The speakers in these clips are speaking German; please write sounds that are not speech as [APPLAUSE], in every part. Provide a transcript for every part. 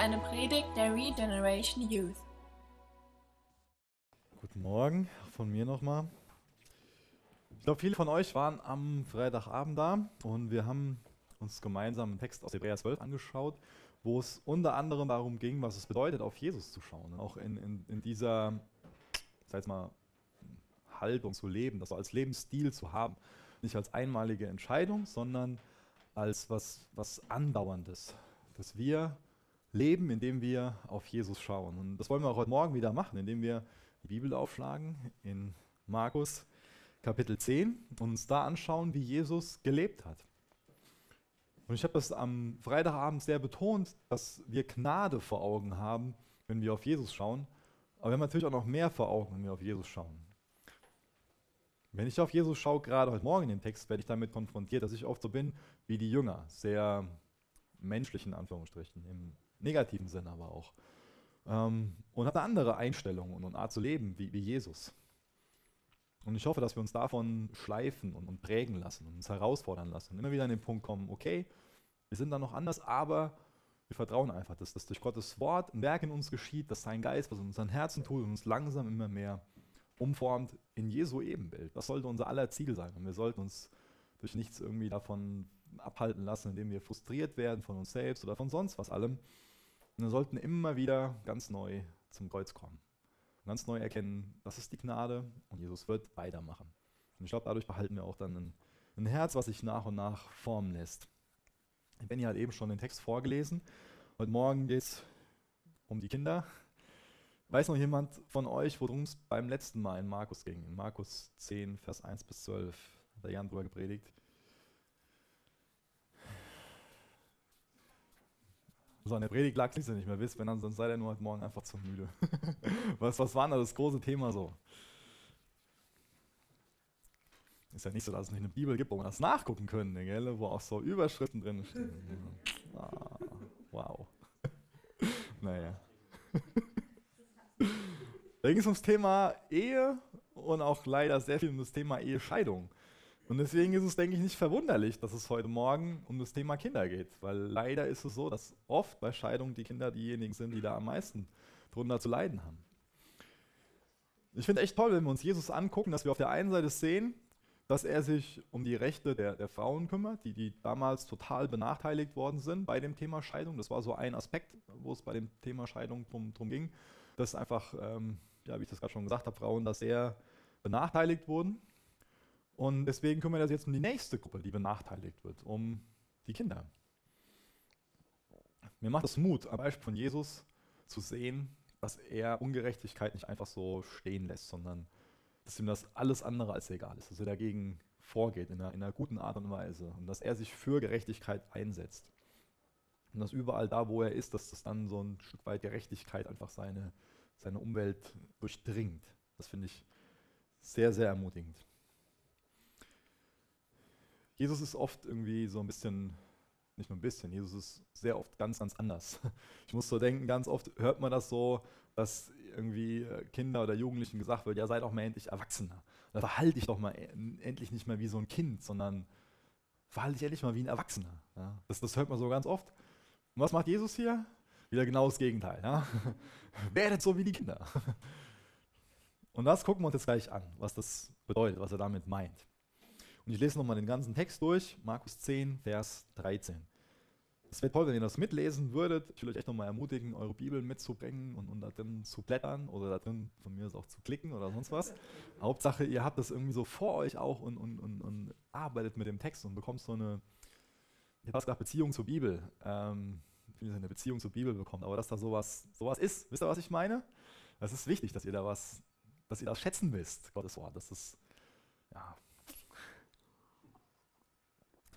eine Predigt der Regeneration Youth. Guten Morgen von mir nochmal. Ich glaube, viele von euch waren am Freitagabend da und wir haben uns gemeinsam einen Text aus Hebräer 12 angeschaut, wo es unter anderem darum ging, was es bedeutet, auf Jesus zu schauen. Auch in, in, in dieser, sag mal, Haltung zu leben, das als Lebensstil zu haben. Nicht als einmalige Entscheidung, sondern als was, was Andauerndes. Dass wir leben, indem wir auf Jesus schauen. Und das wollen wir auch heute Morgen wieder machen, indem wir die Bibel aufschlagen in Markus Kapitel 10 und uns da anschauen, wie Jesus gelebt hat. Und ich habe das am Freitagabend sehr betont, dass wir Gnade vor Augen haben, wenn wir auf Jesus schauen. Aber wir haben natürlich auch noch mehr vor Augen, wenn wir auf Jesus schauen. Wenn ich auf Jesus schaue, gerade heute Morgen in dem Text, werde ich damit konfrontiert, dass ich oft so bin wie die Jünger, sehr menschlich in Anführungsstrichen, im negativen Sinn aber auch. Ähm, und habe eine andere Einstellung und eine Art zu leben wie, wie Jesus. Und ich hoffe, dass wir uns davon schleifen und, und prägen lassen und uns herausfordern lassen und immer wieder an den Punkt kommen, okay, wir sind da noch anders, aber wir vertrauen einfach, dass, dass durch Gottes Wort ein Werk in uns geschieht, dass sein Geist, was in unseren Herzen tut und uns langsam immer mehr umformt in Jesu Ebenbild. Das sollte unser aller Ziel sein. Und wir sollten uns durch nichts irgendwie davon abhalten lassen, indem wir frustriert werden von uns selbst oder von sonst was allem. Und wir sollten immer wieder ganz neu zum Kreuz kommen. Und ganz neu erkennen, das ist die Gnade und Jesus wird weitermachen. Und ich glaube, dadurch behalten wir auch dann ein, ein Herz, was sich nach und nach formen lässt. Benny hat eben schon den Text vorgelesen. Heute Morgen geht es um die Kinder, Weiß noch jemand von euch, worum es beim letzten Mal in Markus ging? In Markus 10, Vers 1 bis 12 hat der Jan drüber gepredigt. An der Predigt lag es nicht mehr wisst, wenn dann, sonst seid ihr nur heute Morgen einfach zu müde. [LAUGHS] was, was war denn das große Thema so? Ist ja nicht so, dass es nicht eine Bibel gibt, wo man das nachgucken könnte, gell? wo auch so Überschriften drin stehen. Ah, wow. [LAUGHS] naja. Da ging es ums Thema Ehe und auch leider sehr viel um das Thema Ehescheidung. Und deswegen ist es, denke ich, nicht verwunderlich, dass es heute Morgen um das Thema Kinder geht. Weil leider ist es so, dass oft bei Scheidung die Kinder diejenigen sind, die da am meisten drunter zu leiden haben. Ich finde echt toll, wenn wir uns Jesus angucken, dass wir auf der einen Seite sehen, dass er sich um die Rechte der, der Frauen kümmert, die, die damals total benachteiligt worden sind bei dem Thema Scheidung. Das war so ein Aspekt, wo es bei dem Thema Scheidung drum, drum ging, dass einfach ähm, ja, wie ich das gerade schon gesagt habe, Frauen da sehr benachteiligt wurden. Und deswegen kümmern wir uns jetzt um die nächste Gruppe, die benachteiligt wird, um die Kinder. Mir macht es Mut, am Beispiel von Jesus zu sehen, dass er Ungerechtigkeit nicht einfach so stehen lässt, sondern dass ihm das alles andere als egal ist, dass er dagegen vorgeht in einer, in einer guten Art und Weise und dass er sich für Gerechtigkeit einsetzt. Und dass überall da, wo er ist, dass das dann so ein Stück weit Gerechtigkeit einfach seine, seine Umwelt durchdringt. Das finde ich sehr, sehr ermutigend. Jesus ist oft irgendwie so ein bisschen, nicht nur ein bisschen, Jesus ist sehr oft ganz, ganz anders. [LAUGHS] Ich muss so denken, ganz oft hört man das so, dass irgendwie Kinder oder Jugendlichen gesagt wird, ja, sei doch mal endlich Erwachsener. Oder verhalte dich doch mal endlich nicht mehr wie so ein Kind, sondern verhalte dich endlich mal wie ein Erwachsener. Ja, das, das hört man so ganz oft. Und was macht Jesus hier? Wieder genau das Gegenteil. Ja? [LAUGHS] Werdet so wie die Kinder. [LAUGHS] Und das gucken wir uns jetzt gleich an, was das bedeutet, was er damit meint. Und ich lese nochmal den ganzen Text durch, Markus 10, Vers 13. Es wäre toll, wenn ihr das mitlesen würdet. Ich will euch echt nochmal ermutigen, eure Bibel mitzubringen und, und da drin zu blättern oder da drin von mir aus auch zu klicken oder sonst was. [LAUGHS] Hauptsache, ihr habt das irgendwie so vor euch auch und, und, und, und arbeitet mit dem Text und bekommt so eine, ich habe gesagt, Beziehung zur Bibel. Ähm, wie eine Beziehung zur Bibel bekommt, aber dass da sowas, sowas ist. Wisst ihr, was ich meine? Es ist wichtig, dass ihr da was, dass ihr das schätzen wisst, Gottes Wort. Das ist, ja.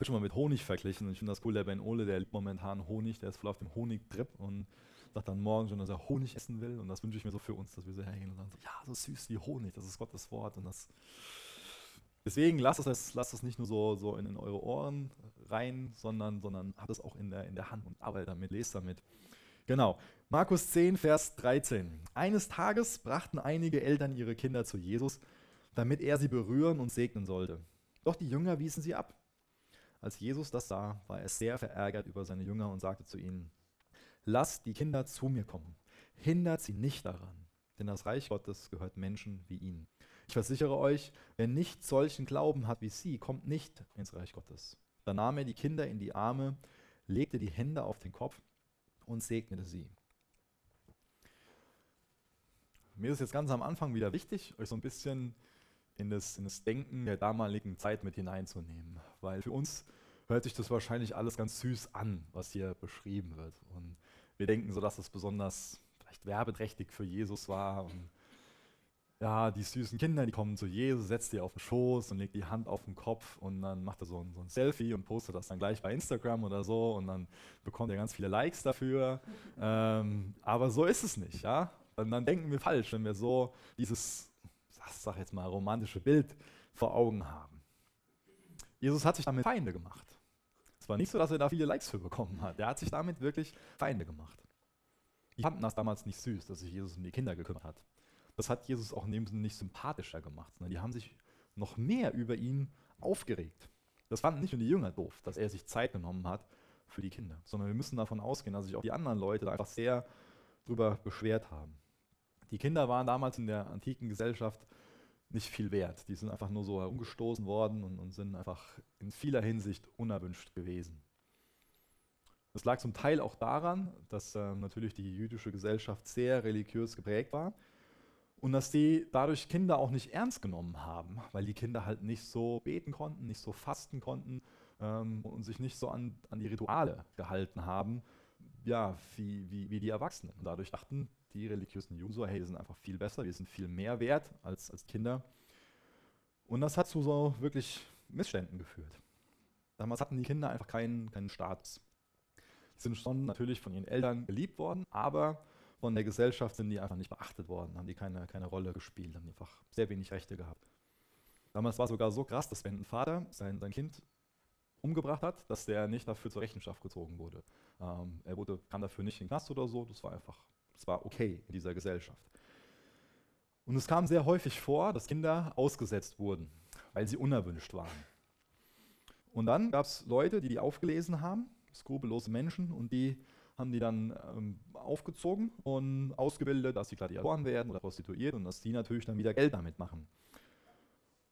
Wird schon mal mit Honig verglichen. Ich finde das cool, der Ben Ole, der liebt momentan Honig, der ist voll auf dem Honig-Trip und sagt dann morgen schon, dass er Honig essen will. Und das wünsche ich mir so für uns, dass wir so hergehen und sagen, so, ja, so süß wie Honig, das ist Gottes Wort. Und das Deswegen lasst es, lasst es nicht nur so, so in, in, eure Ohren rein, sondern, sondern habt es auch in der, in der Hand und arbeitet damit, lest damit. Genau. Markus 10, Vers 13. Eines Tages brachten einige Eltern ihre Kinder zu Jesus, damit er sie berühren und segnen sollte. Doch die Jünger wiesen sie ab. Als Jesus das sah, war er sehr verärgert über seine Jünger und sagte zu ihnen, lasst die Kinder zu mir kommen. Hindert sie nicht daran, denn das Reich Gottes gehört Menschen wie ihnen. Ich versichere euch, wer nicht solchen Glauben hat wie sie, kommt nicht ins Reich Gottes. Da nahm er die Kinder in die Arme, legte die Hände auf den Kopf und segnete sie. Mir ist jetzt ganz am Anfang wieder wichtig, euch so ein bisschen in das, in das Denken der damaligen Zeit mit hineinzunehmen. Weil für uns hört sich das wahrscheinlich alles ganz süß an, was hier beschrieben wird. Und wir denken so, dass das besonders vielleicht werbeträchtig für Jesus war. Und ja, die süßen Kinder, die kommen zu Jesus, setzt die auf den Schoß und legt die Hand auf den Kopf und dann macht er so ein, so ein Selfie und postet das dann gleich bei Instagram oder so und dann bekommt er ganz viele Likes dafür. [LAUGHS] Ähm, aber so ist es nicht, ja. Und dann denken wir falsch, wenn wir so dieses sag jetzt mal, romantische Bild vor Augen haben. Jesus hat sich damit Feinde gemacht. Es war nicht so, dass er da viele Likes für bekommen hat. Er hat sich damit wirklich Feinde gemacht. Die fanden das damals nicht süß, dass sich Jesus um die Kinder gekümmert hat. Das hat Jesus auch in dem Sinne nicht sympathischer gemacht, sondern die haben sich noch mehr über ihn aufgeregt. Das fanden nicht nur die Jünger doof, dass er sich Zeit genommen hat für die Kinder, sondern wir müssen davon ausgehen, dass sich auch die anderen Leute da einfach sehr drüber beschwert haben. Die Kinder waren damals in der antiken Gesellschaft nicht viel wert. Die sind einfach nur so herumgestoßen worden und, und sind einfach in vieler Hinsicht unerwünscht gewesen. Das lag zum Teil auch daran, dass äh, natürlich die jüdische Gesellschaft sehr religiös geprägt war und dass die dadurch Kinder auch nicht ernst genommen haben, weil die Kinder halt nicht so beten konnten, nicht so fasten konnten ähm, und sich nicht so an, an die Rituale gehalten haben, ja, wie, wie, wie die Erwachsenen. Und dadurch dachten die religiösen User, hey, wir sind einfach viel besser, wir sind viel mehr wert als, als Kinder. Und das hat zu so wirklich Missständen geführt. Damals hatten die Kinder einfach keinen, keinen Status. Sie sind schon natürlich von ihren Eltern geliebt worden, aber von der Gesellschaft sind die einfach nicht beachtet worden, haben die keine, keine Rolle gespielt, haben einfach sehr wenig Rechte gehabt. Damals war es sogar so krass, dass wenn ein Vater sein, sein Kind umgebracht hat, dass der nicht dafür zur Rechenschaft gezogen wurde. Ähm, er wurde, kam dafür nicht in den Knast oder so, das war einfach das war okay in dieser Gesellschaft. Und es kam sehr häufig vor, dass Kinder ausgesetzt wurden, weil sie unerwünscht waren. Und dann gab es Leute, die die aufgelesen haben, skrupellose Menschen, und die haben die dann ähm, aufgezogen und ausgebildet, dass sie Gladiatoren werden oder prostituiert und dass die natürlich dann wieder Geld damit machen.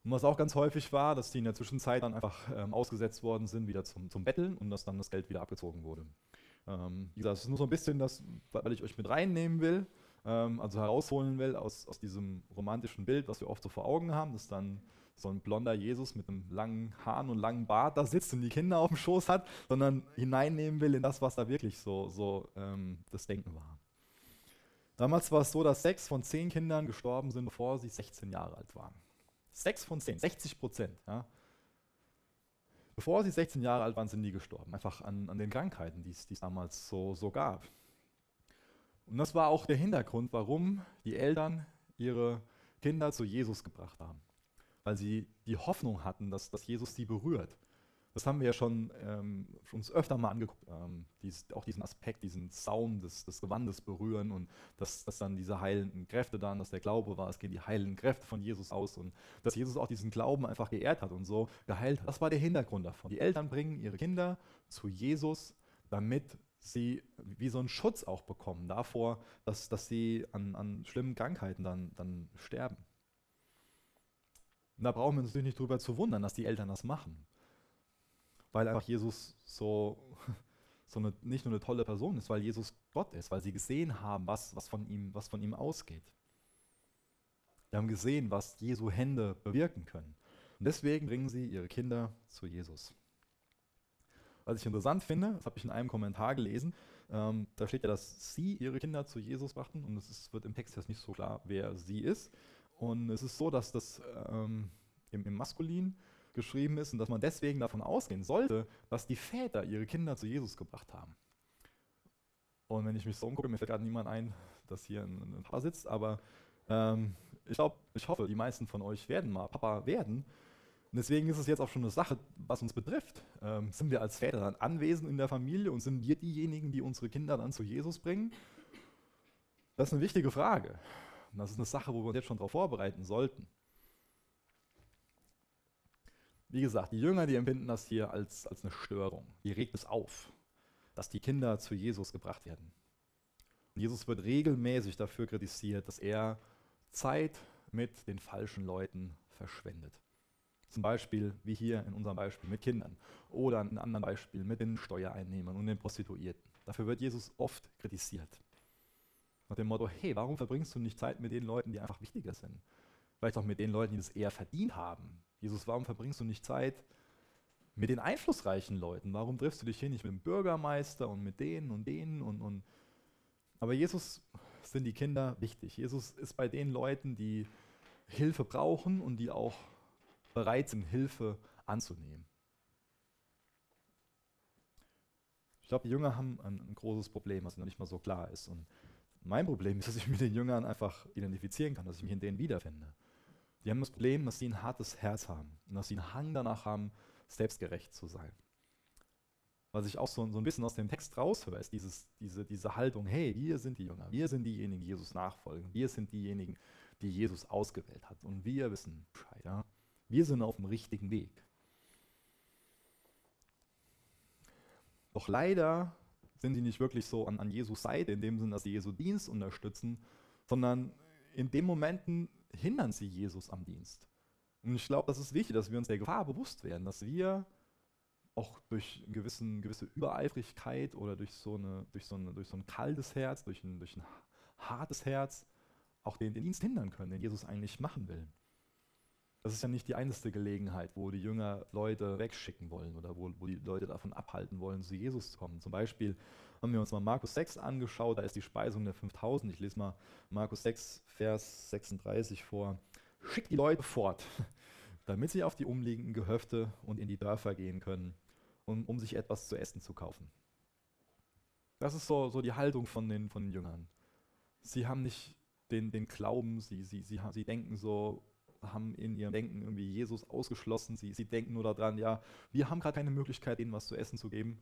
Und was auch ganz häufig war, dass die in der Zwischenzeit dann einfach ähm, ausgesetzt worden sind, wieder zum, zum Betteln und dass dann das Geld wieder abgezogen wurde. Ähm, wie gesagt, es ist nur so ein bisschen das, weil ich euch mit reinnehmen will, ähm, also herausholen will aus, aus diesem romantischen Bild, was wir oft so vor Augen haben, dass dann so ein blonder Jesus mit einem langen Haaren und langen Bart da sitzt und die Kinder auf dem Schoß hat, sondern hineinnehmen will in das, was da wirklich so, so ähm, das Denken war. Damals war es so, dass sechs von zehn Kindern gestorben sind, bevor sie 16 Jahre alt waren. Sechs von zehn, 60 Prozent. Ja. Bevor sie 16 Jahre alt waren, sind die gestorben. Einfach an, an den Krankheiten, die es damals so, so gab. Und das war auch der Hintergrund, warum die Eltern ihre Kinder zu Jesus gebracht haben. Weil sie die Hoffnung hatten, dass, dass Jesus sie berührt. Das haben wir ja schon ähm, uns öfter mal angeguckt, ähm, dies, auch diesen Aspekt, diesen Saum des, des Gewandes berühren und dass, dass dann diese heilenden Kräfte dann, dass der Glaube war, es gehen die heilenden Kräfte von Jesus aus und dass Jesus auch diesen Glauben einfach geehrt hat und so geheilt hat. Das war der Hintergrund davon. Die Eltern bringen ihre Kinder zu Jesus, damit sie wie so einen Schutz auch bekommen davor, dass, dass sie an, an schlimmen Krankheiten dann, dann sterben. Und da brauchen wir uns natürlich nicht drüber zu wundern, dass die Eltern das machen weil einfach Jesus so, [LAUGHS] so eine, nicht nur eine tolle Person ist, weil Jesus Gott ist, weil sie gesehen haben, was, was, von, ihm, was von ihm ausgeht. Sie haben gesehen, was Jesu Hände bewirken können. Und deswegen bringen sie ihre Kinder zu Jesus. Was ich interessant finde, das habe ich in einem Kommentar gelesen, ähm, da steht ja, dass sie ihre Kinder zu Jesus brachten und es ist, wird im Text jetzt nicht so klar, wer sie ist. Und es ist so, dass das ähm, im, im Maskulin geschrieben ist und dass man deswegen davon ausgehen sollte, dass die Väter ihre Kinder zu Jesus gebracht haben. Und wenn ich mich so umgucke, mir fällt gerade niemand ein, dass hier ein, ein Papa sitzt, aber ähm, ich glaube, ich hoffe, die meisten von euch werden mal Papa werden. Und deswegen ist es jetzt auch schon eine Sache, was uns betrifft. Ähm, sind wir als Väter dann anwesend in der Familie und sind wir diejenigen, die unsere Kinder dann zu Jesus bringen? Das ist eine wichtige Frage. Und das ist eine Sache, wo wir uns jetzt schon darauf vorbereiten sollten. Wie gesagt, die Jünger, die empfinden das hier als, als eine Störung. Die regt es auf, dass die Kinder zu Jesus gebracht werden. Jesus wird regelmäßig dafür kritisiert, dass er Zeit mit den falschen Leuten verschwendet. Zum Beispiel, wie hier in unserem Beispiel, mit Kindern oder in anderen Beispielen mit den Steuereinnehmern und den Prostituierten. Dafür wird Jesus oft kritisiert. Nach dem Motto, hey, warum verbringst du nicht Zeit mit den Leuten, die einfach wichtiger sind? Vielleicht auch mit den Leuten, die das eher verdient haben. Jesus, warum verbringst du nicht Zeit mit den einflussreichen Leuten? Warum triffst du dich hier nicht mit dem Bürgermeister und mit denen und denen und, und aber Jesus sind die Kinder wichtig. Jesus ist bei den Leuten, die Hilfe brauchen und die auch bereit sind, Hilfe anzunehmen. Ich glaube, die Jünger haben ein, ein, großes Problem, was noch nicht mal so klar ist. Und mein Problem ist, dass ich mit den Jüngern einfach identifizieren kann, dass ich mich in denen wiederfinde. Die haben das Problem, dass sie ein hartes Herz haben und dass sie einen Hang danach haben, selbstgerecht zu sein. Was ich auch so, so ein bisschen aus dem Text raushöre, ist dieses, diese, diese Haltung, hey, wir sind die Jünger, wir sind diejenigen, die Jesus nachfolgen, wir sind diejenigen, die Jesus ausgewählt hat und wir wissen. Ja? Wir sind auf dem richtigen Weg. Doch leider sind sie nicht wirklich so an, an Jesus Seite, in dem Sinne, dass sie Jesu Dienst unterstützen, sondern in den Momenten hindern sie Jesus am Dienst. Und ich glaube, das ist wichtig, dass wir uns der Gefahr bewusst werden, dass wir auch durch eine gewissen, gewisse Übereifrigkeit oder durch so, eine, durch, so eine, durch so ein kaltes Herz, durch ein, durch ein hartes Herz auch den, den Dienst hindern können, den Jesus eigentlich machen will. Das ist ja nicht die einzige Gelegenheit, wo die Jünger Leute wegschicken wollen oder wo, wo die Leute davon abhalten wollen, zu Jesus zu kommen. Zum Beispiel haben wir uns mal Markus 6 angeschaut, da ist die Speisung der 5000. Ich lese mal Markus 6, Vers 36 vor. Schickt die Leute fort, [LAUGHS] damit sie auf die umliegenden Gehöfte und in die Dörfer gehen können, um, um sich etwas zu essen zu kaufen. Das ist so, so die Haltung von den, von den Jüngern. Sie haben nicht den, den Glauben, sie, sie, sie, sie denken so, haben in ihrem Denken irgendwie Jesus ausgeschlossen. Sie, sie denken nur daran, ja, wir haben gerade keine Möglichkeit, ihnen was zu essen zu geben.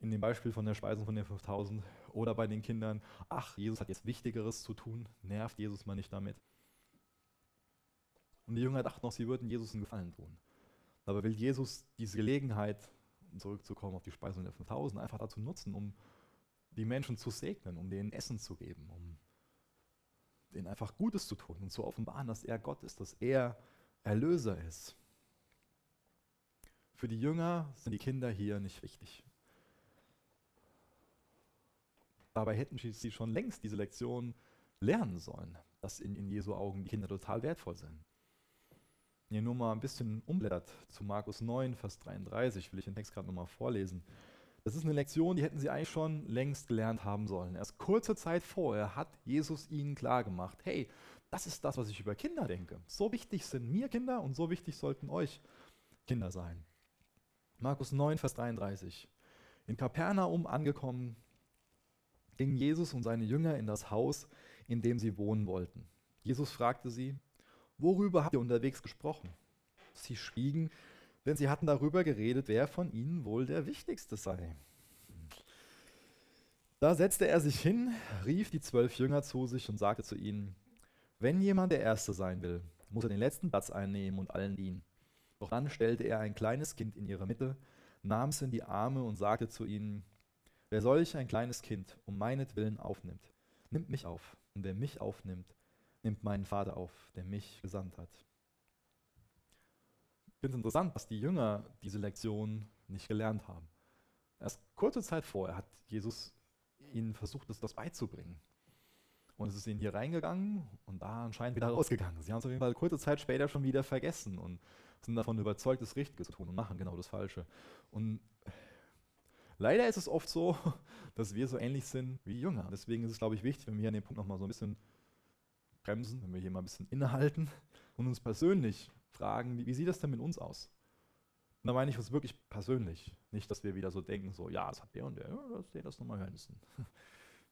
In dem Beispiel von der Speisung von den 5000 oder bei den Kindern, ach, Jesus hat jetzt Wichtigeres zu tun, nervt Jesus mal nicht damit. Und die Jünger dachten noch, sie würden Jesus einen Gefallen tun. Aber will Jesus diese Gelegenheit, zurückzukommen auf die Speisung der 5000, einfach dazu nutzen, um die Menschen zu segnen, um denen Essen zu geben, um denen einfach Gutes zu tun und zu offenbaren, dass er Gott ist, dass er Erlöser ist. Für die Jünger sind die Kinder hier nicht wichtig. Dabei hätten sie schon längst diese Lektion lernen sollen, dass in, in Jesu Augen die Kinder total wertvoll sind. Wenn ihr nur mal ein bisschen umblättert zu Markus 9, Vers 33, will ich den Text gerade nochmal vorlesen. Das ist eine Lektion, die hätten sie eigentlich schon längst gelernt haben sollen. Erst kurze Zeit vorher hat Jesus ihnen klargemacht, hey, das ist das, was ich über Kinder denke. So wichtig sind mir Kinder und so wichtig sollten euch Kinder sein. Markus 9, Vers 33. In Kapernaum angekommen, gingen Jesus und seine Jünger in das Haus, in dem sie wohnen wollten. Jesus fragte sie, worüber habt ihr unterwegs gesprochen? Sie schwiegen, denn sie hatten darüber geredet, wer von ihnen wohl der Wichtigste sei. Da setzte er sich hin, rief die zwölf Jünger zu sich und sagte zu ihnen, wenn jemand der Erste sein will, muss er den letzten Platz einnehmen und allen dienen. Doch dann stellte er ein kleines Kind in ihre Mitte, nahm es in die Arme und sagte zu ihnen, wer solch ein kleines Kind um meinetwillen aufnimmt, nimmt mich auf, und wer mich aufnimmt, nimmt meinen Vater auf, der mich gesandt hat. Ich finde es interessant, dass die Jünger diese Lektion nicht gelernt haben. Erst kurze Zeit vorher hat Jesus ihnen versucht, das, das beizubringen. Und es ist ihnen hier reingegangen und da anscheinend wieder rausgegangen. Sie haben es auf jeden Fall kurze Zeit später schon wieder vergessen und sind davon überzeugt, das Richtige zu tun und machen genau das Falsche. Und leider ist es oft so, [LAUGHS] dass wir so ähnlich sind wie Jünger. Deswegen ist es, glaube ich, wichtig, wenn wir hier an dem Punkt nochmal so ein bisschen bremsen, wenn wir hier mal ein bisschen innehalten und uns persönlich fragen, wie, wie sieht das denn mit uns aus? Und da meine ich uns wirklich persönlich. Nicht, dass wir wieder so denken, so, ja, das hat der und der, ja, dass der das nochmal hören müssen. [LAUGHS]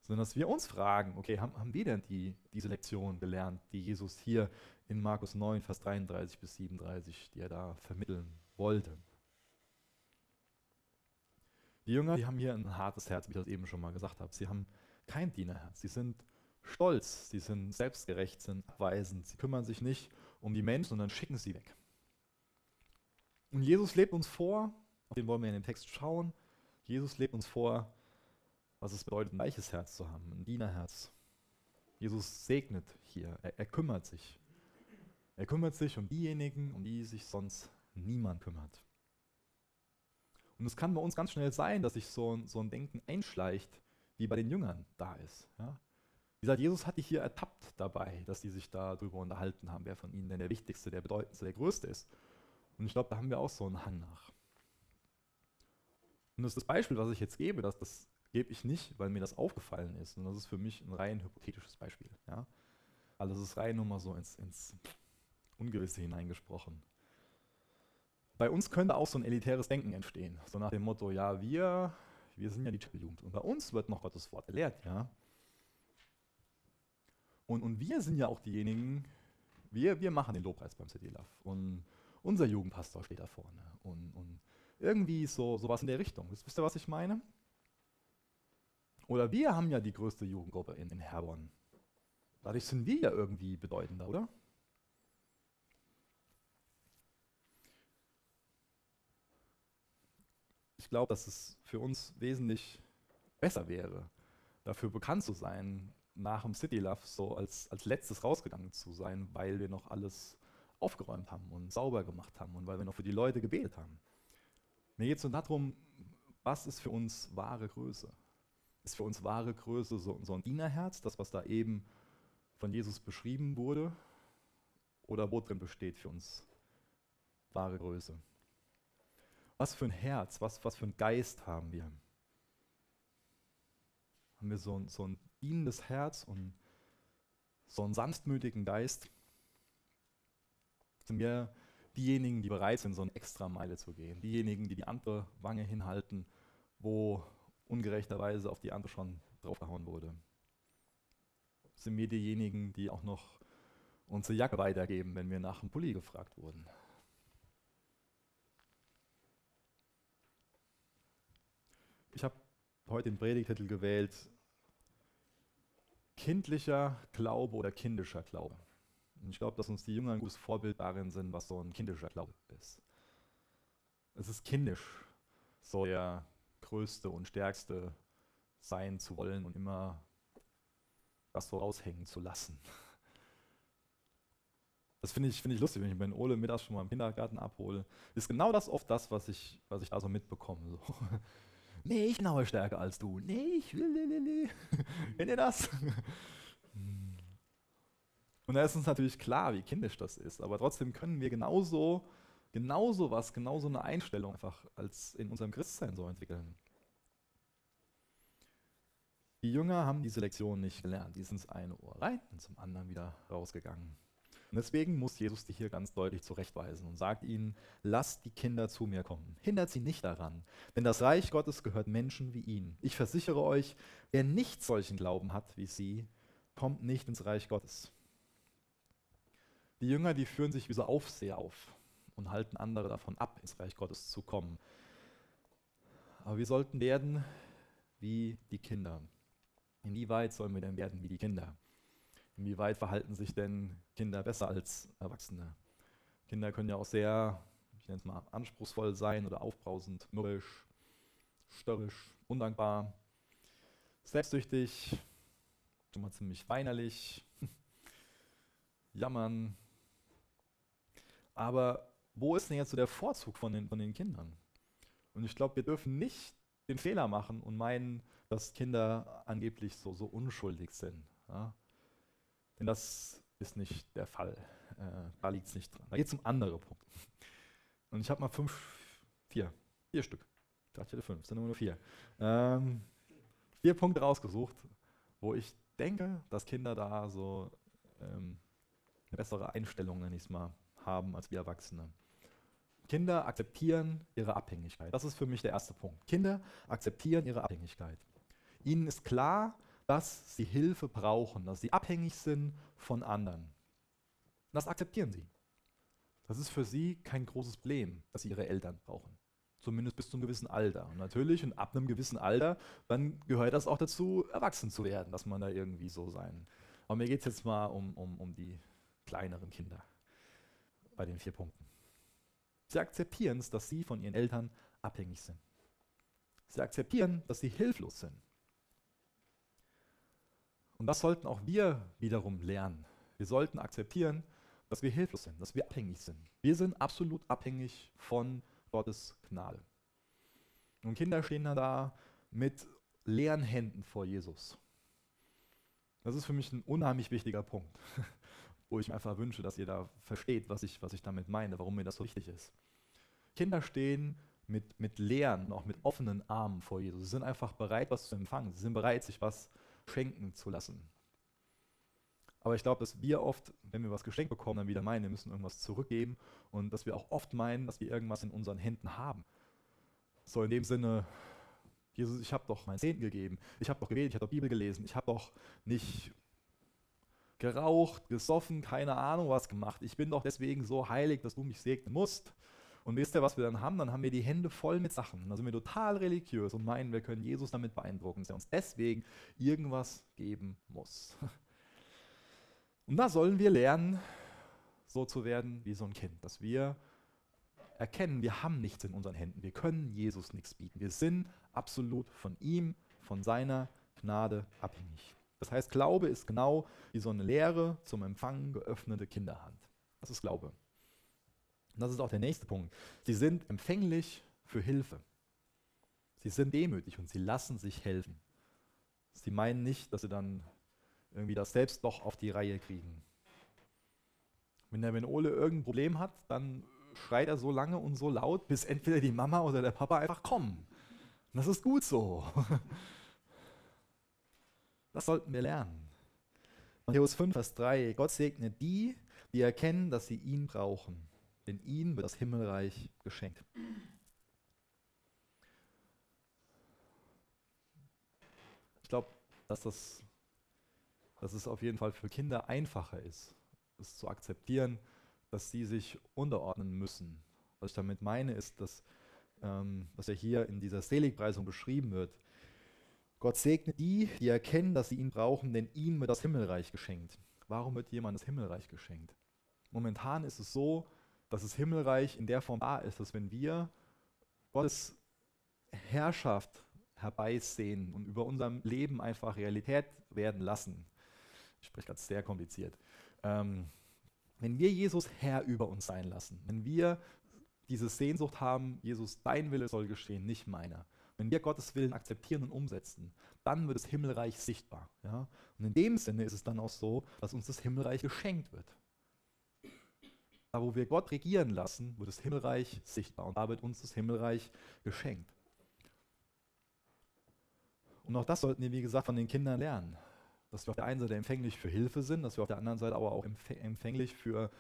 Sondern dass wir uns fragen, okay, haben, haben wir denn die, diese Lektion gelernt, die Jesus hier in Markus 9, Vers 33 bis 37, die er da vermitteln wollte? Die Jünger, die haben hier ein hartes Herz, wie ich das eben schon mal gesagt habe. Sie haben kein Dienerherz. Sie sind stolz, sie sind selbstgerecht, sind abweisend. Sie kümmern sich nicht um die Menschen, sondern schicken sie weg. Und Jesus lebt uns vor, auf den wollen wir in dem Text schauen, Jesus lebt uns vor, was es bedeutet, ein weiches Herz zu haben, ein Dienerherz. Jesus segnet hier, er, er kümmert sich. Er kümmert sich um diejenigen, um die sich sonst niemand kümmert. Und es kann bei uns ganz schnell sein, dass sich so, so ein Denken einschleicht, wie bei den Jüngern da ist. Ja? Wie gesagt, Jesus hat die hier ertappt dabei, dass die sich darüber unterhalten haben, wer von ihnen denn der wichtigste, der bedeutendste, der größte ist. Und ich glaube, da haben wir auch so einen Hang nach. Und das ist das Beispiel, was ich jetzt gebe, das, das gebe ich nicht, weil mir das aufgefallen ist. Und das ist für mich ein rein hypothetisches Beispiel. Ja? Also es ist rein nur mal so ins, ins Ungewisse hineingesprochen. Bei uns könnte auch so ein elitäres Denken entstehen. So nach dem Motto, ja, wir, wir sind ja die Jugend. Und bei uns wird noch Gottes Wort gelehrt, ja. Und, und wir sind ja auch diejenigen, wir, wir machen den Lobpreis beim City Love. Und unser Jugendpastor steht da vorne. Und, und irgendwie so sowas in der Richtung. Wisst ihr, was ich meine? Oder wir haben ja die größte Jugendgruppe in, in Herborn. Dadurch sind wir ja irgendwie bedeutender, oder? Ich glaube, dass es für uns wesentlich besser wäre, dafür bekannt zu sein, nach dem City Love so als, als letztes rausgegangen zu sein, weil wir noch alles aufgeräumt haben und sauber gemacht haben und weil wir noch für die Leute gebetet haben. Mir geht es so darum, was ist für uns wahre Größe? Ist für uns wahre Größe so, so ein Dienerherz, das, was da eben von Jesus beschrieben wurde? Oder wo drin besteht für uns wahre Größe? Was für ein Herz, was, was für ein Geist haben wir? Haben wir so ein, so ein dienendes Herz und so einen sanftmütigen Geist? Sind wir diejenigen, die bereit sind, so eine extra Meile zu gehen? Diejenigen, die die andere Wange hinhalten, wo ungerechterweise auf die andere schon draufgehauen wurde? Sind wir diejenigen, die auch noch unsere Jacke weitergeben, wenn wir nach dem Pulli gefragt wurden? Ich habe heute den Predigtitel gewählt, kindlicher Glaube oder kindischer Glaube. Und ich glaube, dass uns die Jünger ein gutes Vorbild darin sind, was so ein kindischer Glaube ist. Es ist kindisch, so der größte und stärkste sein zu wollen und immer das so raushängen zu lassen. Das finde ich, find ich lustig, wenn ich meinen Ole mittags schon mal im Kindergarten abhole. Ist genau das oft das, was ich, was ich da so mitbekomme. So. Nee, ich bin aber stärker als du. Nee, ich will, will, [LAUGHS] will. Kennt ihr das? Und da ist uns natürlich klar, wie kindisch das ist, aber trotzdem können wir genauso, genauso was, genauso eine Einstellung einfach als in unserem Christsein so entwickeln. Die Jünger haben diese Lektion nicht gelernt. Die sind ins eine Ohr rein und zum anderen wieder rausgegangen. Und deswegen muss Jesus dich hier ganz deutlich zurechtweisen und sagt ihnen, lasst die Kinder zu mir kommen. Hindert sie nicht daran, denn das Reich Gottes gehört Menschen wie ihnen. Ich versichere euch, wer nicht solchen Glauben hat wie sie, kommt nicht ins Reich Gottes. Die Jünger, die führen sich wie so Aufseher auf und halten andere davon ab, ins Reich Gottes zu kommen. Aber wir sollten werden wie die Kinder. Inwieweit sollen wir denn werden wie die Kinder? Inwieweit verhalten sich denn Kinder besser als Erwachsene? Kinder können ja auch sehr, ich nenne es mal, anspruchsvoll sein oder aufbrausend, mürrisch, störrisch, undankbar, selbstsüchtig, schon mal ziemlich weinerlich, [LAUGHS] jammern. Aber wo ist denn jetzt so der Vorzug von den, von den Kindern? Und ich glaube, wir dürfen nicht den Fehler machen und meinen, dass Kinder angeblich so, so unschuldig sind. Ja? Denn das ist nicht der Fall. Äh, da liegt es nicht dran. Da geht es um andere Punkte. Und ich habe mal fünf, vier, vier Stück. Ich dachte, ich hätte fünf, sind nur vier. Ähm, vier Punkte rausgesucht, wo ich denke, dass Kinder da so ähm, eine bessere Einstellung, nenne ich es mal, haben als wir Erwachsene. Kinder akzeptieren ihre Abhängigkeit. Das ist für mich der erste Punkt. Kinder akzeptieren ihre Abhängigkeit. Ihnen ist klar, dass sie Hilfe brauchen, dass sie abhängig sind von anderen. Das akzeptieren sie. Das ist für sie kein großes Problem, dass sie ihre Eltern brauchen. Zumindest bis zu einem gewissen Alter. Und natürlich, und ab einem gewissen Alter, dann gehört das auch dazu, erwachsen zu werden, dass man da irgendwie so sein. Aber mir geht es jetzt mal um, um, um die kleineren Kinder bei den vier Punkten. Sie akzeptieren es, dass sie von ihren Eltern abhängig sind. Sie akzeptieren, dass sie hilflos sind. Und das sollten auch wir wiederum lernen. Wir sollten akzeptieren, dass wir hilflos sind, dass wir abhängig sind. Wir sind absolut abhängig von Gottes Gnade. Und Kinder stehen da mit leeren Händen vor Jesus. Das ist für mich ein unheimlich wichtiger Punkt, [LAUGHS] wo ich mir einfach wünsche, dass ihr da versteht, was ich, was ich damit meine, warum mir das so wichtig ist. Kinder stehen mit, mit leeren, auch mit offenen Armen vor Jesus. Sie sind einfach bereit, was zu empfangen. Sie sind bereit, sich was schenken zu lassen. Aber ich glaube, dass wir oft, wenn wir was geschenkt bekommen, dann wieder meinen, wir müssen irgendwas zurückgeben und dass wir auch oft meinen, dass wir irgendwas in unseren Händen haben. So in dem Sinne, Jesus, ich habe doch meinen Zehnten gegeben, ich habe doch gebetet, ich habe doch Bibel gelesen, ich habe doch nicht geraucht, gesoffen, keine Ahnung was gemacht. Ich bin doch deswegen so heilig, dass du mich segnen musst. Und wisst ihr, was wir dann haben? Dann haben wir die Hände voll mit Sachen. Da sind wir total religiös und meinen, wir können Jesus damit beeindrucken, dass er uns deswegen irgendwas geben muss. [LAUGHS] Und da sollen wir lernen, so zu werden wie so ein Kind, dass wir erkennen, wir haben nichts in unseren Händen, wir können Jesus nichts bieten. Wir sind absolut von ihm, von seiner Gnade abhängig. Das heißt, Glaube ist genau wie so eine leere, zum Empfangen geöffnete Kinderhand. Das ist Glaube. Und das ist auch der nächste Punkt. Sie sind empfänglich für Hilfe. Sie sind demütig und sie lassen sich helfen. Sie meinen nicht, dass sie dann irgendwie das selbst doch auf die Reihe kriegen. Wenn der wenn Ole irgendein Problem hat, dann schreit er so lange und so laut, bis entweder die Mama oder der Papa einfach kommen. Und das ist gut so. [LAUGHS] Das sollten wir lernen. Matthäus 5, Vers 3. Gott segne die, die erkennen, dass sie ihn brauchen. Denn ihnen wird das Himmelreich geschenkt. Ich glaube, dass, das, dass es auf jeden Fall für Kinder einfacher ist, es zu akzeptieren, dass sie sich unterordnen müssen. Was ich damit meine, ist, dass, ähm, was ja hier in dieser Seligpreisung beschrieben wird, Gott segne die, die erkennen, dass sie ihn brauchen, denn ihnen wird das Himmelreich geschenkt. Warum wird jemand das Himmelreich geschenkt? Momentan ist es so, dass das Himmelreich in der Form da ist, dass wenn wir Gottes Herrschaft herbeisehen und über unserem Leben einfach Realität werden lassen, ich spreche gerade sehr kompliziert, ähm, wenn wir Jesus Herr über uns sein lassen, wenn wir diese Sehnsucht haben, Jesus, dein Wille soll geschehen, nicht meiner, wenn wir Gottes Willen akzeptieren und umsetzen, dann wird das Himmelreich sichtbar. Ja? Und in dem Sinne ist es dann auch so, dass uns das Himmelreich geschenkt wird. Da, wo wir Gott regieren lassen, wird das Himmelreich sichtbar und da wird uns das Himmelreich geschenkt. Und auch das sollten wir, wie gesagt, von den Kindern lernen. Dass wir auf der einen Seite empfänglich für Hilfe sind, dass wir auf der anderen Seite aber auch empfänglich für,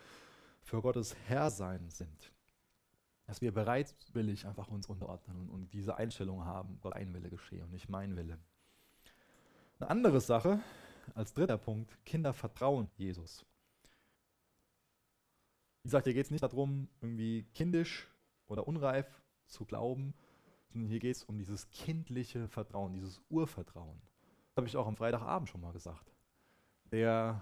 für Gottes Herrsein sind. Dass wir bereitwillig einfach uns unterordnen und, diese Einstellung haben, Gott ein Wille geschehe und nicht mein Wille. Eine andere Sache, als dritter Punkt, Kinder vertrauen Jesus. Wie gesagt, hier geht es nicht darum, irgendwie kindisch oder unreif zu glauben, sondern hier geht es um dieses kindliche Vertrauen, dieses Urvertrauen. Das habe ich auch am Freitagabend schon mal gesagt. Der,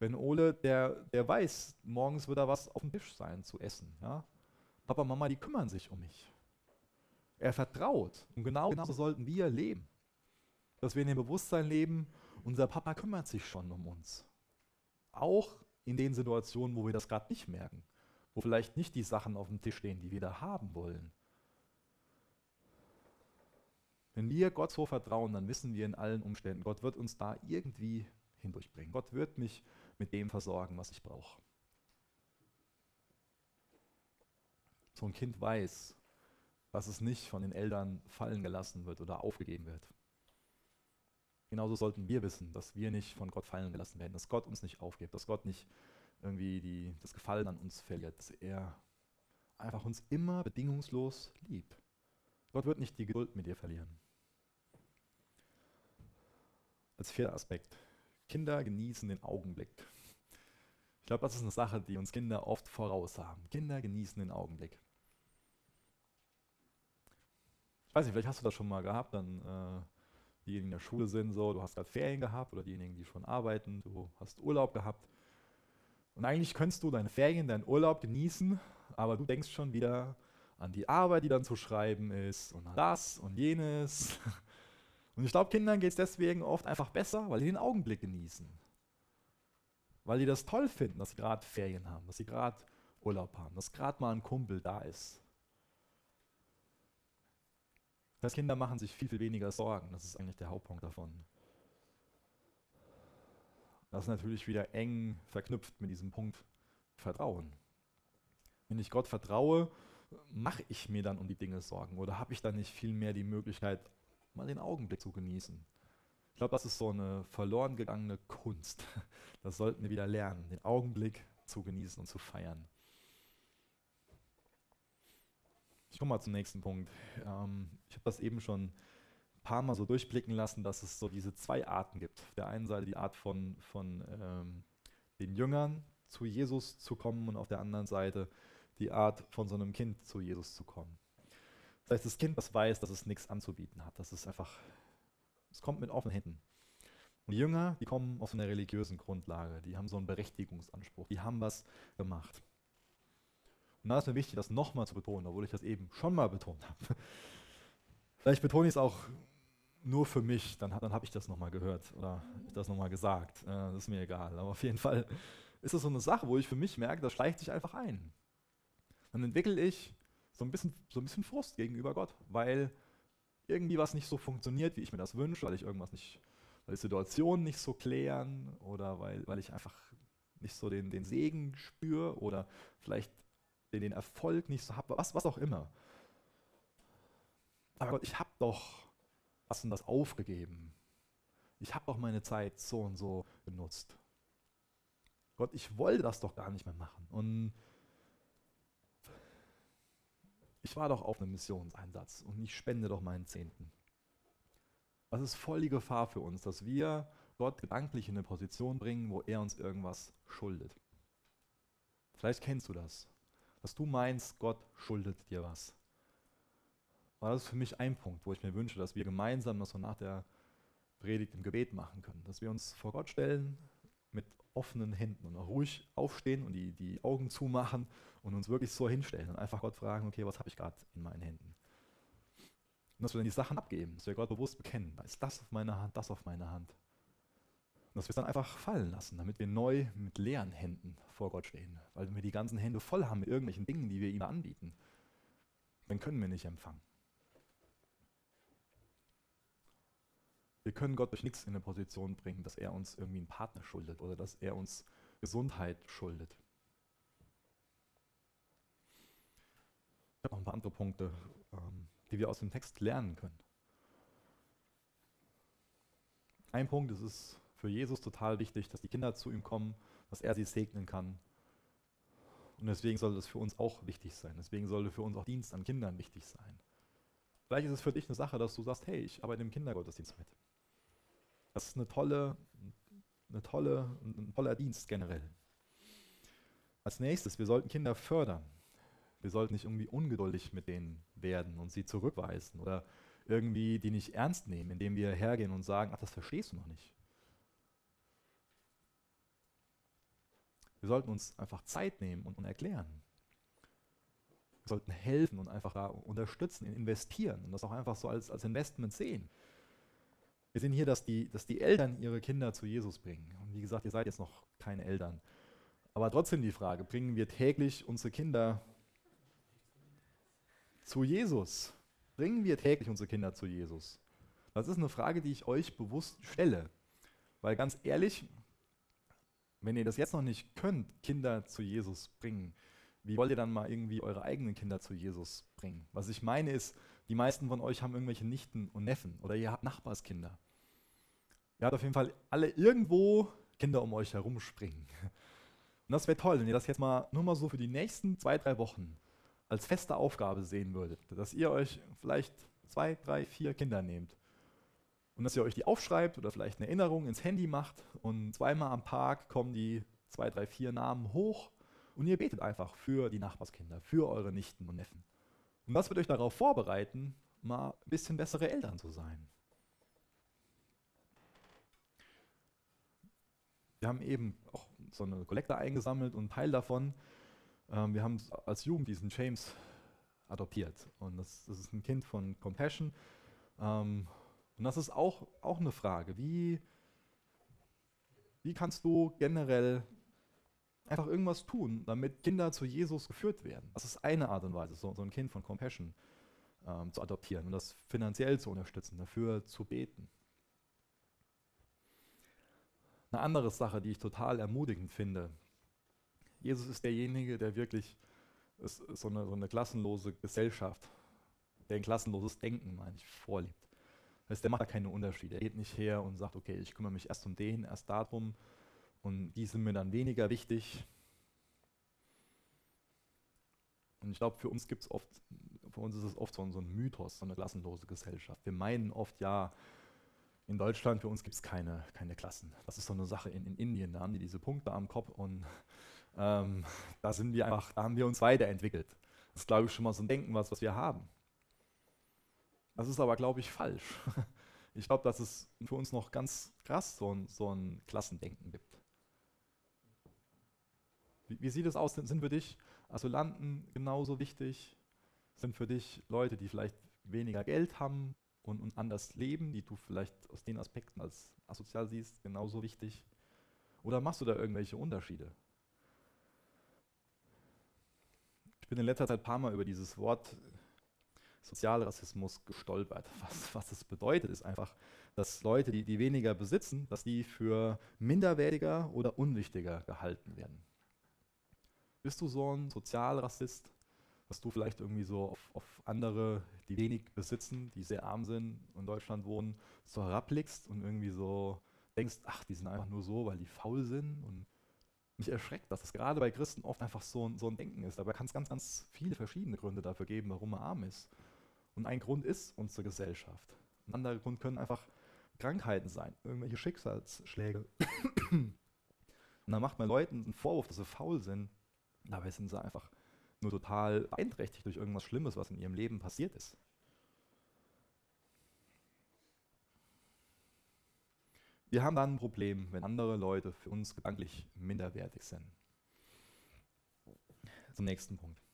wenn Ole, der, der weiß, morgens wird da was auf dem Tisch sein zu essen. Ja? Papa, Mama, die kümmern sich um mich. Er vertraut. Und genau, genau so sollten wir leben. Dass wir in dem Bewusstsein leben, unser Papa kümmert sich schon um uns. Auch in den Situationen, wo wir das gerade nicht merken. Wo vielleicht nicht die Sachen auf dem Tisch stehen, die wir da haben wollen. Wenn wir Gott so vertrauen, dann wissen wir in allen Umständen, Gott wird uns da irgendwie hindurchbringen. Gott wird mich mit dem versorgen, was ich brauche. so ein Kind weiß, dass es nicht von den Eltern fallen gelassen wird oder aufgegeben wird. Genauso sollten wir wissen, dass wir nicht von Gott fallen gelassen werden, dass Gott uns nicht aufgibt, dass Gott nicht irgendwie die, das Gefallen an uns verliert, dass er einfach uns immer bedingungslos liebt. Gott wird nicht die Geduld mit dir verlieren. Als vierter Aspekt. Kinder genießen den Augenblick. Ich glaube, das ist eine Sache, die uns Kinder oft voraus haben. Kinder genießen den Augenblick. weiß nicht, vielleicht hast du das schon mal gehabt, dann äh, diejenigen, die in der Schule sind, so, du hast gerade Ferien gehabt oder diejenigen, die schon arbeiten, du hast Urlaub gehabt. Und eigentlich könntest du deine Ferien, deinen Urlaub genießen, aber du denkst schon wieder an die Arbeit, die dann zu schreiben ist und an das und jenes. [LAUGHS] Und ich glaube, Kindern geht es deswegen oft einfach besser, weil die den Augenblick genießen. Weil die das toll finden, dass sie gerade Ferien haben, dass sie gerade Urlaub haben, dass gerade mal ein Kumpel da ist. Das heißt, Kinder machen sich viel, viel weniger Sorgen. Das ist eigentlich der Hauptpunkt davon. Das ist natürlich wieder eng verknüpft mit diesem Punkt Vertrauen. Wenn ich Gott vertraue, mache ich mir dann um die Dinge Sorgen oder habe ich dann nicht viel mehr die Möglichkeit, mal den Augenblick zu genießen? Ich glaube, das ist so eine verloren gegangene Kunst. Das sollten wir wieder lernen, den Augenblick zu genießen und zu feiern. Ich komme mal zum nächsten Punkt. Ähm, ich habe das eben schon ein paar Mal so durchblicken lassen, dass es so diese zwei Arten gibt. Auf der einen Seite die Art von, von ähm, den Jüngern zu Jesus zu kommen und auf der anderen Seite die Art von so einem Kind zu Jesus zu kommen. Das heißt, das Kind, das weiß, dass es nichts anzubieten hat. Das ist einfach, es kommt mit offenen Händen. Und die Jünger, die kommen aus einer religiösen Grundlage, die haben so einen Berechtigungsanspruch, die haben was gemacht. Und da ist mir wichtig, das nochmal zu betonen, obwohl ich das eben schon mal betont habe. [LAUGHS] Vielleicht betone ich es auch nur für mich, dann, dann habe ich das nochmal gehört oder das nochmal gesagt. Das ist mir egal. Aber auf jeden Fall ist das so eine Sache, wo ich für mich merke, das schleicht sich einfach ein dann entwickle ich so ein bisschen, so ein bisschen Frust gegenüber Gott, weil irgendwie was nicht so funktioniert, wie ich mir das wünsche, weil ich irgendwas nicht, weil die Situationen nicht so klären oder weil, weil ich einfach nicht so den, den Segen spüre oder vielleicht den, den Erfolg nicht so habe, was, was auch immer. Aber Gott, ich habe doch was und das aufgegeben. Ich habe doch meine Zeit so und so genutzt. Gott, ich wollte das doch gar nicht mehr machen. Und ich war doch auf einem Missionseinsatz und ich spende doch meinen Zehnten. Das ist voll die Gefahr für uns, dass wir Gott gedanklich in eine Position bringen, wo er uns irgendwas schuldet. Vielleicht kennst du das, dass du meinst, Gott schuldet dir was. Aber das ist für mich ein Punkt, wo ich mir wünsche, dass wir gemeinsam das so nach der Predigt im Gebet machen können. Dass wir uns vor Gott stellen mit offenen Händen und auch ruhig aufstehen und die, die Augen zumachen und uns wirklich so hinstellen und einfach Gott fragen, okay, was habe ich gerade in meinen Händen? Und dass wir dann die Sachen abgeben, dass wir Gott bewusst bekennen, da ist das auf meiner Hand, das auf meiner Hand. Dass wir es dann einfach fallen lassen, damit wir neu mit leeren Händen vor Gott stehen. Weil wenn wir die ganzen Hände voll haben mit irgendwelchen Dingen, die wir ihm anbieten, dann können wir nicht empfangen. Wir können Gott durch nichts in eine Position bringen, dass er uns irgendwie einen Partner schuldet oder dass er uns Gesundheit schuldet. Ich habe noch ein paar andere Punkte, ähm, die wir aus dem Text lernen können. Ein Punkt, es ist für Jesus total wichtig, dass die Kinder zu ihm kommen, dass er sie segnen kann. Und deswegen soll das für uns auch wichtig sein. Deswegen sollte für uns auch Dienst an Kindern wichtig sein. Vielleicht ist es für dich eine Sache, dass du sagst, hey, ich arbeite im Kindergottesdienst mit. Das ist eine tolle, eine tolle, ein toller Dienst generell. Als nächstes, wir sollten Kinder fördern. Wir sollten nicht irgendwie ungeduldig mit denen werden und sie zurückweisen oder irgendwie die nicht ernst nehmen, indem wir hergehen und sagen, ach, das verstehst du noch nicht. Wir sollten uns einfach Zeit nehmen und, und erklären. Wir sollten helfen und einfach da unterstützen, investieren und das auch einfach so als, als Investment sehen. Wir sehen hier, dass die, dass die Eltern ihre Kinder zu Jesus bringen. Und wie gesagt, ihr seid jetzt noch keine Eltern. Aber trotzdem die Frage, bringen wir täglich unsere Kinder zu Jesus? Bringen wir täglich unsere Kinder zu Jesus? Das ist eine Frage, die ich euch bewusst stelle. Weil ganz ehrlich, wenn ihr das jetzt noch nicht könnt, Kinder zu Jesus bringen, wie wollt ihr dann mal irgendwie eure eigenen Kinder zu Jesus bringen? Was ich meine ist, die meisten von euch haben irgendwelche Nichten und Neffen oder ihr habt Nachbarskinder. Ihr habt auf jeden Fall alle irgendwo Kinder um euch herum springen. Und das wäre toll, wenn ihr das jetzt mal nur mal so für die nächsten zwei, drei Wochen als feste Aufgabe sehen würdet, dass ihr euch vielleicht zwei, drei, vier Kinder nehmt und dass ihr euch die aufschreibt oder vielleicht eine Erinnerung ins Handy macht und zweimal am Tag kommen die zwei, drei, vier Namen hoch und ihr betet einfach für die Nachbarskinder, für eure Nichten und Neffen. Und das wird euch darauf vorbereiten, mal ein bisschen bessere Eltern zu sein. wir haben eben auch so eine Kollekte eingesammelt und ein Teil davon, ähm, wir haben als Jugend diesen James adoptiert. Und das, das, ist ein Kind von Compassion. Ähm, Und das ist auch, auch eine Frage. Wie, wie kannst du generell einfach irgendwas tun, damit Kinder zu Jesus geführt werden? Das ist eine Art und Weise, so, so ein Kind von Compassion ähm, zu adoptieren und das finanziell zu unterstützen, dafür zu beten. Eine andere Sache, die ich total ermutigend finde. Jesus ist derjenige, der wirklich so eine, so eine klassenlose Gesellschaft, der ein klassenloses Denken, meine ich, vorlebt. Das heißt, der macht da keine Unterschiede. Er geht nicht her und sagt, okay, ich kümmere mich erst um den, erst darum und die sind mir dann weniger wichtig. Und ich glaube, für uns gibt oft, für uns ist es oft so ein, so ein Mythos, so eine klassenlose Gesellschaft. Wir meinen oft, ja, in Deutschland, für uns gibt es keine, keine Klassen. Das ist so eine Sache in, in Indien, da haben die diese Punkte am Kopf und ähm, da sind wir einfach, da haben wir uns weiterentwickelt. Das ist, glaube ich, schon mal so ein Denken, was, was wir haben. Das ist aber, glaube ich, falsch. [LAUGHS] Ich glaube, dass es für uns noch ganz krass so ein, so ein Klassendenken gibt. Wie, wie sieht es aus? Sind für dich Asylanten genauso wichtig? Sind für dich Leute, die vielleicht weniger Geld haben und, und anders leben, die du vielleicht aus den Aspekten als asozial siehst, genauso wichtig? Oder machst du da irgendwelche Unterschiede? Ich bin in letzter Zeit ein paar Mal über dieses Wort Sozialrassismus gestolpert. [LAUGHS] Was, was das bedeutet, ist einfach, dass Leute, die, die weniger besitzen, dass die für minderwertiger oder unwichtiger gehalten werden. Bist du so ein Sozialrassist, dass du vielleicht irgendwie so auf, auf, andere, die wenig besitzen, die sehr arm sind und in Deutschland wohnen, so herabblickst und irgendwie so denkst, ach, die sind einfach nur so, weil die faul sind und mich erschreckt, dass es gerade bei Christen oft einfach so, so ein Denken ist. Dabei kann es ganz, ganz viele verschiedene Gründe dafür geben, warum man arm ist. Und ein Grund ist unsere Gesellschaft. Ein anderer Grund können einfach Krankheiten sein, irgendwelche Schicksalsschläge. Und dann macht man Leuten einen Vorwurf, dass sie faul sind. Dabei sind sie einfach nur total beeinträchtigt durch irgendwas Schlimmes, was in ihrem Leben passiert ist. Wir haben dann ein Problem, wenn andere Leute für uns gedanklich minderwertig sind. Zum nächsten Punkt.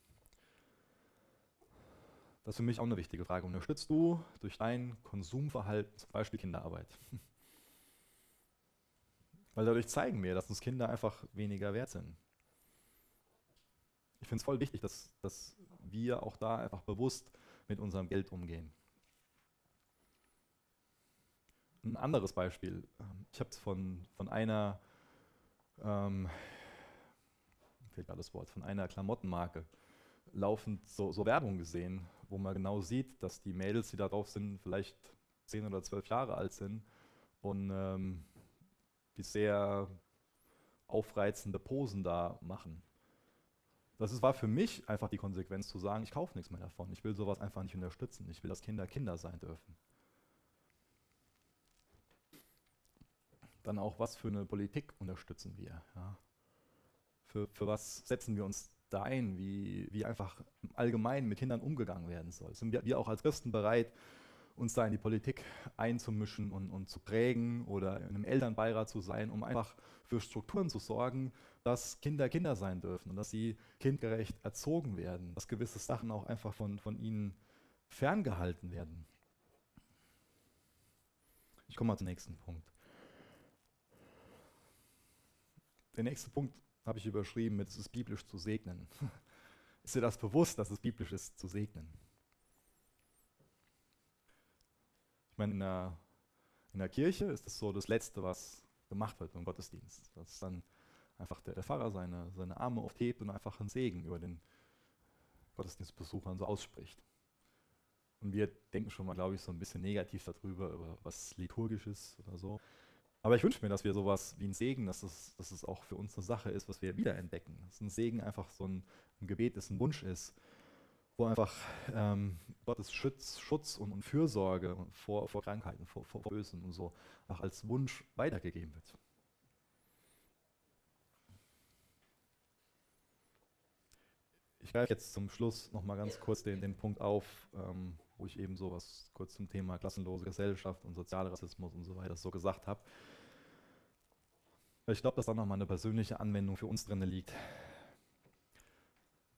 Das ist für mich auch eine wichtige Frage. Unterstützt du durch dein Konsumverhalten zum Beispiel Kinderarbeit? [LAUGHS] Weil dadurch zeigen wir, dass uns Kinder einfach weniger wert sind. Ich finde es voll wichtig, dass, dass wir auch da einfach bewusst mit unserem Geld umgehen. Ein anderes Beispiel. Ich habe es von, von einer, ähm, fehlt gerade das Wort, von einer Klamottenmarke laufend so, so Werbung gesehen, wo man genau sieht, dass die Mädels, die da drauf sind, vielleicht zehn oder zwölf Jahre alt sind und ähm, die sehr aufreizende Posen da machen. Das war für mich einfach die Konsequenz zu sagen, ich kaufe nichts mehr davon. Ich will sowas einfach nicht unterstützen. Ich will, dass Kinder Kinder sein dürfen. Dann auch, was für eine Politik unterstützen wir? Ja? Für, für was setzen wir uns da ein, wie, wie einfach allgemein mit Kindern umgegangen werden soll. Sind wir, wir auch als Christen bereit, uns da in die Politik einzumischen und, und zu prägen oder in einem Elternbeirat zu sein, um einfach für Strukturen zu sorgen, dass Kinder Kinder sein dürfen und dass sie kindgerecht erzogen werden, dass gewisse Sachen auch einfach von, von ihnen ferngehalten werden. Ich komme mal zum nächsten Punkt. Der nächste Punkt habe ich überschrieben mit, es ist biblisch zu segnen. [LAUGHS] ist dir das bewusst, dass es biblisch ist zu segnen? Ich meine, in der, in der Kirche ist das so das Letzte, was gemacht wird im Gottesdienst. Dass dann einfach der, der Pfarrer seine, seine Arme aufhebt und einfach einen Segen über den Gottesdienstbesuchern so ausspricht. Und wir denken schon mal, glaube ich, so ein bisschen negativ darüber, über was liturgisches oder so. Aber ich wünsche mir, dass wir sowas wie ein Segen, dass es, dass es auch für uns eine Sache ist, was wir wiederentdecken. Dass ein Segen einfach so ein, ein Gebet ist, ein Wunsch ist, wo einfach ähm, Gottes Schutz, Schutz und, und Fürsorge vor, vor Krankheiten, vor, vor Bösen und so auch als Wunsch weitergegeben wird. Ich greife jetzt zum Schluss nochmal ganz kurz den, den Punkt auf, ähm, wo ich eben sowas kurz zum Thema klassenlose Gesellschaft und Sozialrassismus und so weiter so gesagt habe. Ich glaube, dass da nochmal eine persönliche Anwendung für uns drin liegt.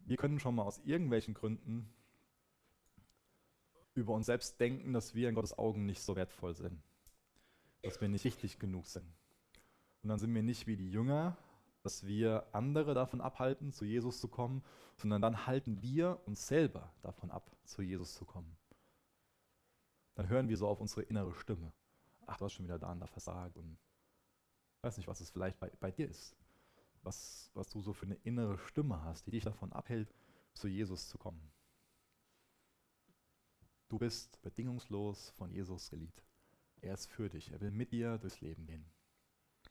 Wir können schon mal aus irgendwelchen Gründen über uns selbst denken, dass wir in Gottes Augen nicht so wertvoll sind, dass wir nicht richtig genug sind. Und dann sind wir nicht wie die Jünger, dass wir andere davon abhalten, zu Jesus zu kommen, sondern dann halten wir uns selber davon ab, zu Jesus zu kommen. Dann hören wir so auf unsere innere Stimme. Ach, du hast schon wieder da und da versagt und weiß nicht, was es vielleicht bei, bei dir ist. Was, was du so für eine innere Stimme hast, die dich davon abhält, zu Jesus zu kommen. Du bist bedingungslos von Jesus geliebt. Er ist für dich. Er will mit dir durchs Leben gehen.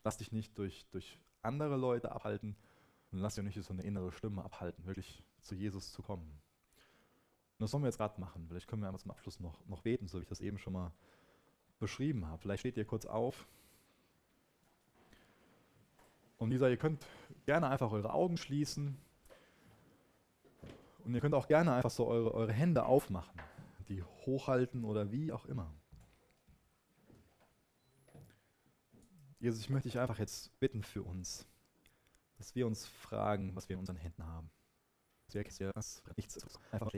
Lass dich nicht durch, durch andere Leute abhalten und lass dir nicht so eine innere Stimme abhalten, wirklich zu Jesus zu kommen. Und das sollen wir jetzt gerade machen. Vielleicht können wir einfach zum Abschluss noch, noch beten, so wie ich das eben schon mal beschrieben habe. Vielleicht steht ihr kurz auf. Und Lisa, ihr könnt gerne einfach eure Augen schließen. Und ihr könnt auch gerne einfach so eure, eure Hände aufmachen, die hochhalten oder wie auch immer. Jesus, ich möchte dich einfach jetzt bitten für uns, dass wir uns fragen, was wir in unseren Händen haben. Ist. Einfach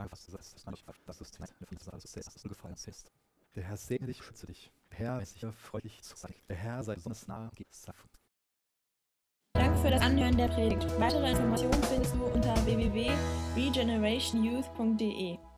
leer, das ist halt echt. Das ist ganz wichtig. Das ist das, was dich kostet. Das ist wirklich das ist nicht so, das hilft uns, das erkennt uns alles. Das dir einfach was du ist gefallen, ist. Der Herr segne dich, schütze dich. Der Herr ist dir freundlich zu sein. Der Herr sei besonders nah, und gibt es Danke für das Anhören der Predigt. Weitere Informationen findest du unter www.regenerationyouth.de.